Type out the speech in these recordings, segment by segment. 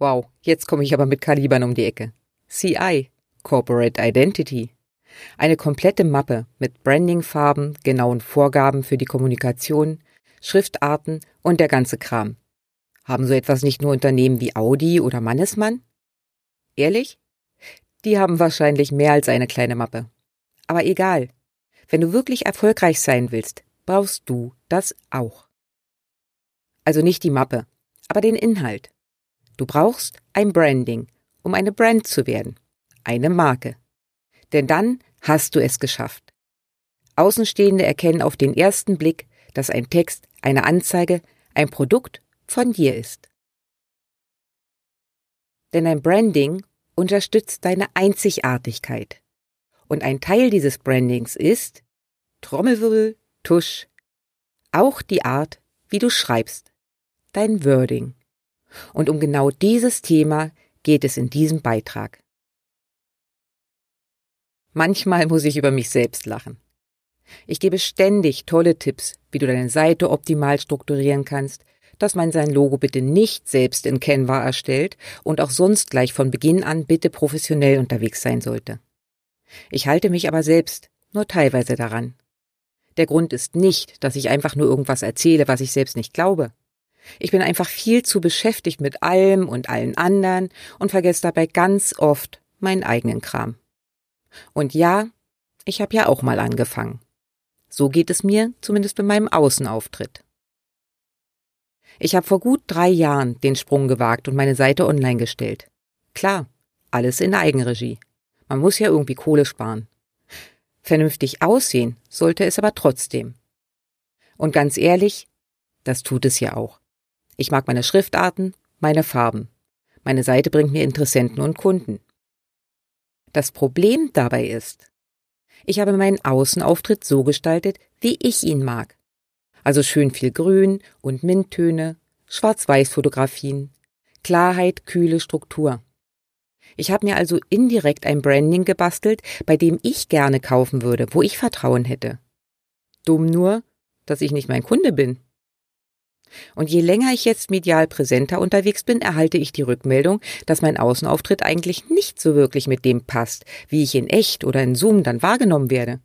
Wow, jetzt komme ich aber mit Kalibern um die Ecke. CI, Corporate Identity. Eine komplette Mappe mit Brandingfarben, genauen Vorgaben für die Kommunikation, Schriftarten und der ganze Kram. Haben so etwas nicht nur Unternehmen wie Audi oder Mannesmann? Ehrlich? Die haben wahrscheinlich mehr als eine kleine Mappe. Aber egal. Wenn du wirklich erfolgreich sein willst, brauchst du das auch. Also nicht die Mappe, aber den Inhalt. Du brauchst ein Branding, um eine Brand zu werden, eine Marke. Denn dann hast du es geschafft. Außenstehende erkennen auf den ersten Blick, dass ein Text, eine Anzeige, ein Produkt von dir ist. Denn ein Branding unterstützt deine Einzigartigkeit. Und ein Teil dieses Brandings ist Trommelwirbel, Tusch, auch die Art, wie du schreibst, dein Wording. Und um genau dieses Thema geht es in diesem Beitrag. Manchmal muss ich über mich selbst lachen. Ich gebe ständig tolle Tipps, wie du deine Seite optimal strukturieren kannst, dass man sein Logo bitte nicht selbst in Canva erstellt und auch sonst gleich von Beginn an bitte professionell unterwegs sein sollte. Ich halte mich aber selbst nur teilweise daran. Der Grund ist nicht, dass ich einfach nur irgendwas erzähle, was ich selbst nicht glaube. Ich bin einfach viel zu beschäftigt mit allem und allen anderen und vergesse dabei ganz oft meinen eigenen Kram. Und ja, ich habe ja auch mal angefangen. So geht es mir zumindest bei meinem Außenauftritt. Ich habe vor gut drei Jahren den Sprung gewagt und meine Seite online gestellt. Klar, alles in Eigenregie. Man muss ja irgendwie Kohle sparen. Vernünftig aussehen sollte es aber trotzdem. Und ganz ehrlich, das tut es ja auch. Ich mag meine Schriftarten, meine Farben. Meine Seite bringt mir Interessenten und Kunden. Das Problem dabei ist, ich habe meinen Außenauftritt so gestaltet, wie ich ihn mag. Also schön viel Grün und Minttöne, Schwarz-Weiß-Fotografien, Klarheit, kühle Struktur. Ich habe mir also indirekt ein Branding gebastelt, bei dem ich gerne kaufen würde, wo ich Vertrauen hätte. Dumm nur, dass ich nicht mein Kunde bin. Und je länger ich jetzt medial präsenter unterwegs bin, erhalte ich die Rückmeldung, dass mein Außenauftritt eigentlich nicht so wirklich mit dem passt, wie ich in echt oder in Zoom dann wahrgenommen werde.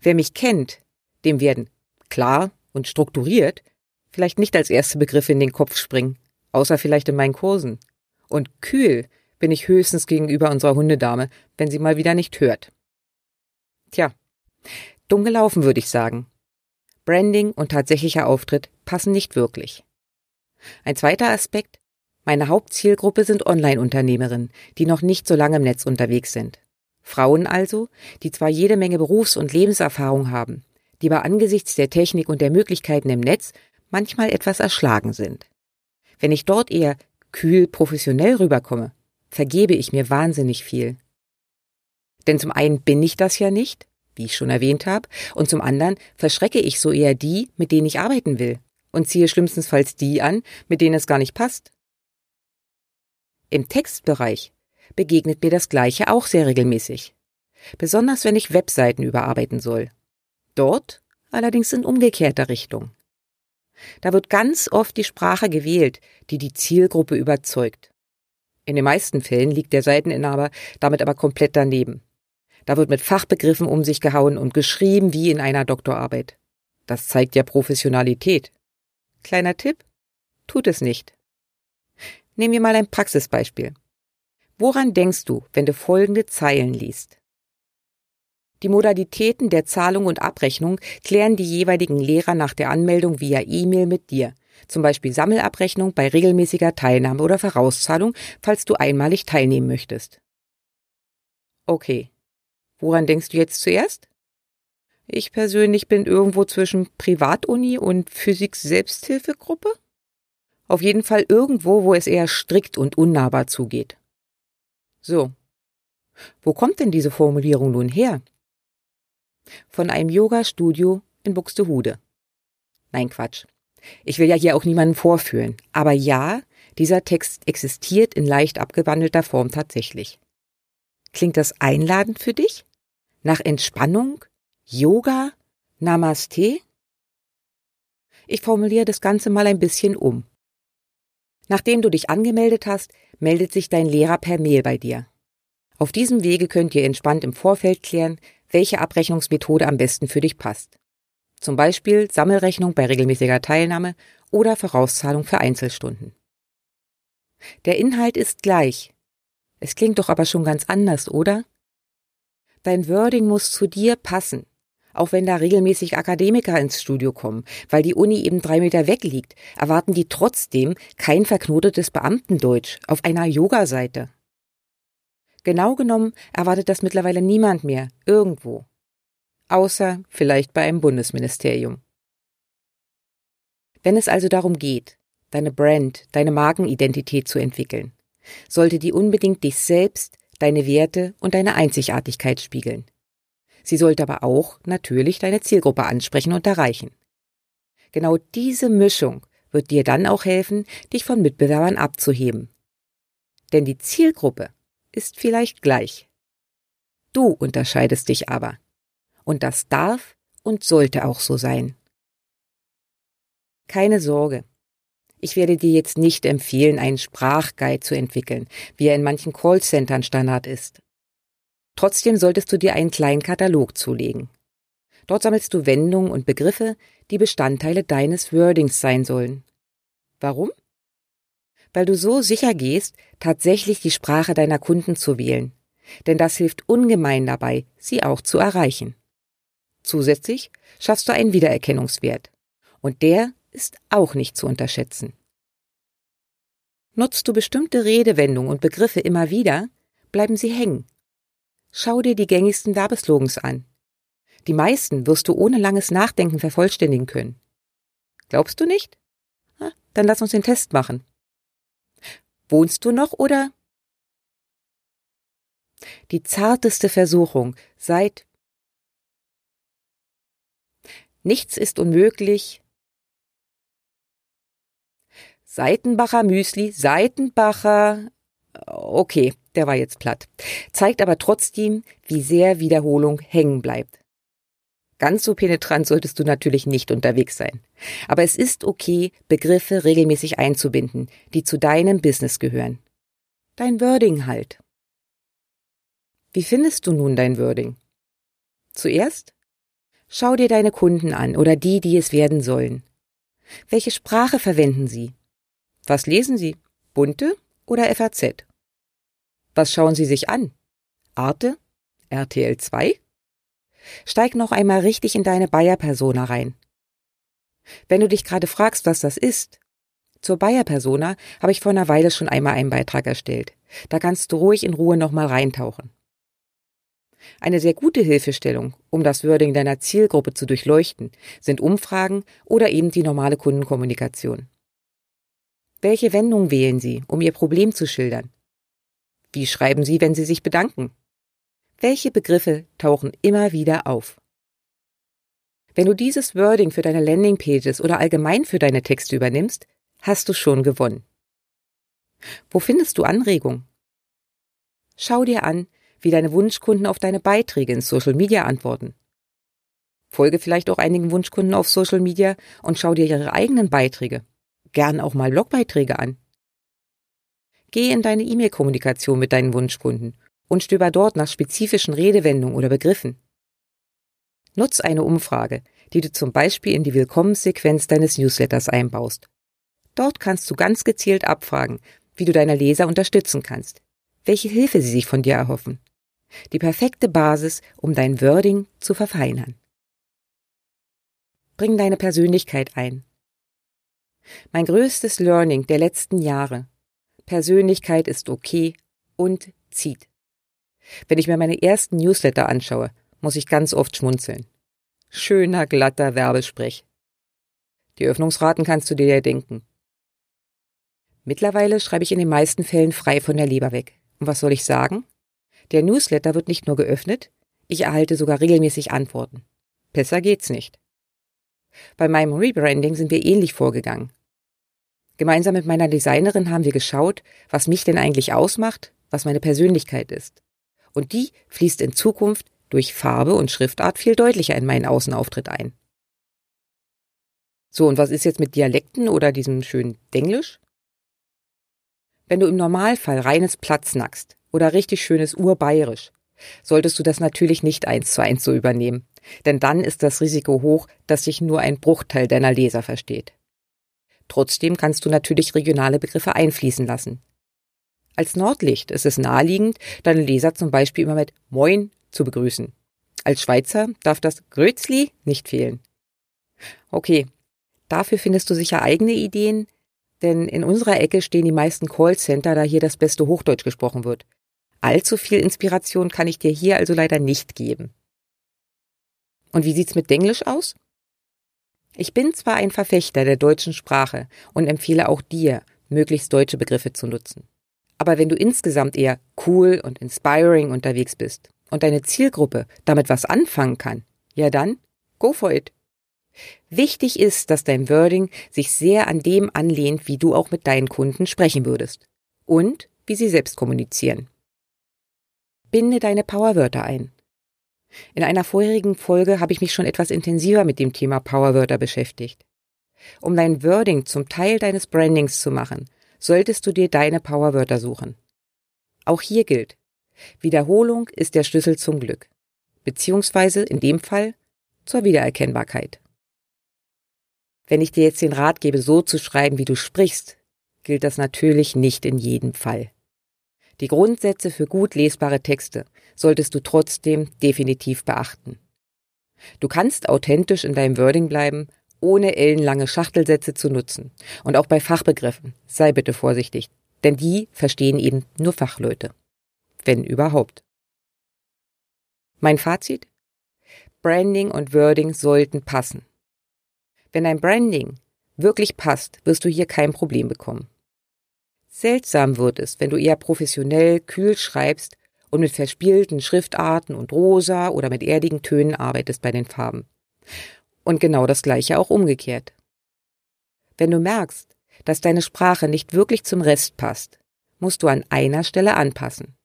Wer mich kennt, dem werden klar und strukturiert vielleicht nicht als erste Begriffe in den Kopf springen, außer vielleicht in meinen Kursen. Und kühl bin ich höchstens gegenüber unserer Hundedame, wenn sie mal wieder nicht hört. Tja, dumm gelaufen, würde ich sagen. Branding und tatsächlicher Auftritt passen nicht wirklich. Ein zweiter Aspekt, meine Hauptzielgruppe sind Online-Unternehmerinnen, die noch nicht so lange im Netz unterwegs sind. Frauen also, die zwar jede Menge Berufs- und Lebenserfahrung haben, die aber angesichts der Technik und der Möglichkeiten im Netz manchmal etwas erschlagen sind. Wenn ich dort eher kühl professionell rüberkomme, vergebe ich mir wahnsinnig viel. Denn zum einen bin ich das ja nicht, wie ich schon erwähnt habe, und zum anderen verschrecke ich so eher die, mit denen ich arbeiten will, und ziehe schlimmstenfalls die an, mit denen es gar nicht passt. Im Textbereich begegnet mir das Gleiche auch sehr regelmäßig. Besonders wenn ich Webseiten überarbeiten soll. Dort allerdings in umgekehrter Richtung. Da wird ganz oft die Sprache gewählt, die die Zielgruppe überzeugt. In den meisten Fällen liegt der Seiteninhaber damit aber komplett daneben. Da wird mit Fachbegriffen um sich gehauen und geschrieben wie in einer Doktorarbeit. Das zeigt ja Professionalität. Kleiner Tipp? Tut es nicht. Nehmen wir mal ein Praxisbeispiel. Woran denkst du, wenn du folgende Zeilen liest? Die Modalitäten der Zahlung und Abrechnung klären die jeweiligen Lehrer nach der Anmeldung via E-Mail mit dir. Zum Beispiel Sammelabrechnung bei regelmäßiger Teilnahme oder Vorauszahlung, falls du einmalig teilnehmen möchtest. Okay, Woran denkst du jetzt zuerst? Ich persönlich bin irgendwo zwischen Privatuni und Physik-Selbsthilfegruppe? Auf jeden Fall irgendwo, wo es eher strikt und unnahbar zugeht. So. Wo kommt denn diese Formulierung nun her? Von einem Yoga-Studio in Buxtehude. Nein, Quatsch. Ich will ja hier auch niemanden vorführen. Aber ja, dieser Text existiert in leicht abgewandelter Form tatsächlich. Klingt das einladend für dich? Nach Entspannung? Yoga? Namaste? Ich formuliere das Ganze mal ein bisschen um. Nachdem du dich angemeldet hast, meldet sich dein Lehrer per Mail bei dir. Auf diesem Wege könnt ihr entspannt im Vorfeld klären, welche Abrechnungsmethode am besten für dich passt. Zum Beispiel Sammelrechnung bei regelmäßiger Teilnahme oder Vorauszahlung für Einzelstunden. Der Inhalt ist gleich. Es klingt doch aber schon ganz anders, oder? Dein Wording muss zu dir passen. Auch wenn da regelmäßig Akademiker ins Studio kommen, weil die Uni eben drei Meter weg liegt, erwarten die trotzdem kein verknotetes Beamtendeutsch auf einer Yoga-Seite. Genau genommen erwartet das mittlerweile niemand mehr, irgendwo. Außer vielleicht bei einem Bundesministerium. Wenn es also darum geht, deine Brand, deine Markenidentität zu entwickeln, sollte die unbedingt dich selbst, deine Werte und deine Einzigartigkeit spiegeln. Sie sollte aber auch natürlich deine Zielgruppe ansprechen und erreichen. Genau diese Mischung wird dir dann auch helfen, dich von Mitbewerbern abzuheben. Denn die Zielgruppe ist vielleicht gleich. Du unterscheidest dich aber. Und das darf und sollte auch so sein. Keine Sorge. Ich werde dir jetzt nicht empfehlen, einen Sprachguide zu entwickeln, wie er in manchen Callcentern Standard ist. Trotzdem solltest du dir einen kleinen Katalog zulegen. Dort sammelst du Wendungen und Begriffe, die Bestandteile deines Wordings sein sollen. Warum? Weil du so sicher gehst, tatsächlich die Sprache deiner Kunden zu wählen. Denn das hilft ungemein dabei, sie auch zu erreichen. Zusätzlich schaffst du einen Wiedererkennungswert. Und der ist auch nicht zu unterschätzen. Nutzt du bestimmte Redewendungen und Begriffe immer wieder, bleiben sie hängen Schau dir die gängigsten Werbeslogans an. Die meisten wirst du ohne langes Nachdenken vervollständigen können. Glaubst du nicht? Na, dann lass uns den Test machen. Wohnst du noch oder? Die zarteste Versuchung seit Nichts ist unmöglich. Seitenbacher Müsli, Seitenbacher. Okay, der war jetzt platt. Zeigt aber trotzdem, wie sehr Wiederholung hängen bleibt. Ganz so penetrant solltest du natürlich nicht unterwegs sein. Aber es ist okay, Begriffe regelmäßig einzubinden, die zu deinem Business gehören. Dein Wording halt. Wie findest du nun dein Wording? Zuerst schau dir deine Kunden an oder die, die es werden sollen. Welche Sprache verwenden sie? Was lesen sie? Bunte oder FAZ? Was schauen Sie sich an? Arte? RTL 2? Steig noch einmal richtig in deine Bayer-Persona rein. Wenn du dich gerade fragst, was das ist, zur Bayer-Persona habe ich vor einer Weile schon einmal einen Beitrag erstellt. Da kannst du ruhig in Ruhe nochmal reintauchen. Eine sehr gute Hilfestellung, um das Wording deiner Zielgruppe zu durchleuchten, sind Umfragen oder eben die normale Kundenkommunikation. Welche Wendung wählen Sie, um Ihr Problem zu schildern? Wie schreiben Sie, wenn Sie sich bedanken? Welche Begriffe tauchen immer wieder auf? Wenn du dieses Wording für deine Landingpages oder allgemein für deine Texte übernimmst, hast du schon gewonnen. Wo findest du Anregung? Schau dir an, wie deine Wunschkunden auf deine Beiträge in Social Media antworten. Folge vielleicht auch einigen Wunschkunden auf Social Media und schau dir ihre eigenen Beiträge, gern auch mal Blogbeiträge an. Geh in deine E-Mail-Kommunikation mit deinen Wunschkunden und stöber dort nach spezifischen Redewendungen oder Begriffen. Nutz eine Umfrage, die du zum Beispiel in die Willkommenssequenz deines Newsletters einbaust. Dort kannst du ganz gezielt abfragen, wie du deine Leser unterstützen kannst, welche Hilfe sie sich von dir erhoffen. Die perfekte Basis, um dein Wording zu verfeinern. Bring deine Persönlichkeit ein. Mein größtes Learning der letzten Jahre Persönlichkeit ist okay und zieht. Wenn ich mir meine ersten Newsletter anschaue, muss ich ganz oft schmunzeln. Schöner, glatter Werbesprech. Die Öffnungsraten kannst du dir ja denken. Mittlerweile schreibe ich in den meisten Fällen frei von der Leber weg. Und was soll ich sagen? Der Newsletter wird nicht nur geöffnet, ich erhalte sogar regelmäßig Antworten. Besser geht's nicht. Bei meinem Rebranding sind wir ähnlich vorgegangen. Gemeinsam mit meiner Designerin haben wir geschaut, was mich denn eigentlich ausmacht, was meine Persönlichkeit ist. Und die fließt in Zukunft durch Farbe und Schriftart viel deutlicher in meinen Außenauftritt ein. So, und was ist jetzt mit Dialekten oder diesem schönen Denglisch? Wenn du im Normalfall reines Platz nackst oder richtig schönes Urbayerisch, solltest du das natürlich nicht eins zu eins so übernehmen, denn dann ist das Risiko hoch, dass sich nur ein Bruchteil deiner Leser versteht. Trotzdem kannst du natürlich regionale Begriffe einfließen lassen. Als Nordlicht ist es naheliegend, deine Leser zum Beispiel immer mit Moin zu begrüßen. Als Schweizer darf das Grützli nicht fehlen. Okay, dafür findest du sicher eigene Ideen, denn in unserer Ecke stehen die meisten Callcenter, da hier das beste Hochdeutsch gesprochen wird. Allzu viel Inspiration kann ich dir hier also leider nicht geben. Und wie sieht's mit Denglisch aus? Ich bin zwar ein Verfechter der deutschen Sprache und empfehle auch dir, möglichst deutsche Begriffe zu nutzen. Aber wenn du insgesamt eher cool und inspiring unterwegs bist und deine Zielgruppe damit was anfangen kann, ja dann, go for it. Wichtig ist, dass dein Wording sich sehr an dem anlehnt, wie du auch mit deinen Kunden sprechen würdest und wie sie selbst kommunizieren. Binde deine Powerwörter ein. In einer vorherigen Folge habe ich mich schon etwas intensiver mit dem Thema Powerwörter beschäftigt. Um dein Wording zum Teil deines Brandings zu machen, solltest du dir deine Powerwörter suchen. Auch hier gilt, Wiederholung ist der Schlüssel zum Glück, beziehungsweise in dem Fall zur Wiedererkennbarkeit. Wenn ich dir jetzt den Rat gebe, so zu schreiben, wie du sprichst, gilt das natürlich nicht in jedem Fall. Die Grundsätze für gut lesbare Texte solltest du trotzdem definitiv beachten. Du kannst authentisch in deinem Wording bleiben, ohne ellenlange Schachtelsätze zu nutzen. Und auch bei Fachbegriffen sei bitte vorsichtig, denn die verstehen eben nur Fachleute. Wenn überhaupt. Mein Fazit? Branding und Wording sollten passen. Wenn dein Branding wirklich passt, wirst du hier kein Problem bekommen. Seltsam wird es, wenn du eher professionell kühl schreibst und mit verspielten Schriftarten und rosa oder mit erdigen Tönen arbeitest bei den Farben. Und genau das gleiche auch umgekehrt. Wenn du merkst, dass deine Sprache nicht wirklich zum Rest passt, musst du an einer Stelle anpassen.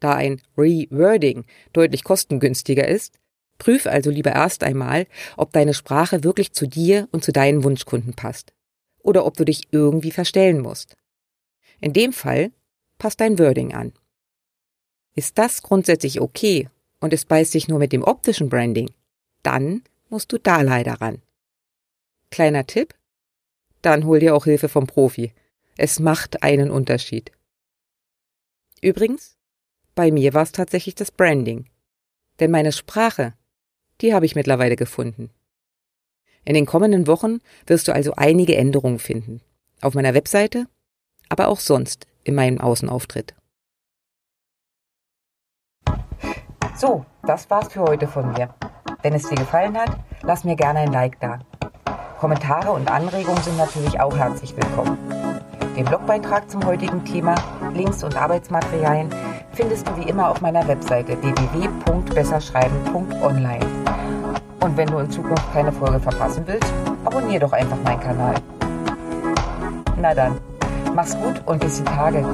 Da ein Rewording deutlich kostengünstiger ist, Prüf also lieber erst einmal, ob deine Sprache wirklich zu dir und zu deinen Wunschkunden passt. Oder ob du dich irgendwie verstellen musst. In dem Fall passt dein Wording an. Ist das grundsätzlich okay und es beißt sich nur mit dem optischen Branding, dann musst du da leider ran. Kleiner Tipp? Dann hol dir auch Hilfe vom Profi. Es macht einen Unterschied. Übrigens, bei mir war es tatsächlich das Branding. Denn meine Sprache die habe ich mittlerweile gefunden. In den kommenden Wochen wirst du also einige Änderungen finden. Auf meiner Webseite, aber auch sonst in meinem Außenauftritt. So, das war's für heute von mir. Wenn es dir gefallen hat, lass mir gerne ein Like da. Kommentare und Anregungen sind natürlich auch herzlich willkommen. Den Blogbeitrag zum heutigen Thema, Links und Arbeitsmaterialien findest du wie immer auf meiner Webseite www.besserschreiben.online. Und wenn du in Zukunft keine Folge verpassen willst, abonniere doch einfach meinen Kanal. Na dann, mach's gut und bis die Tage.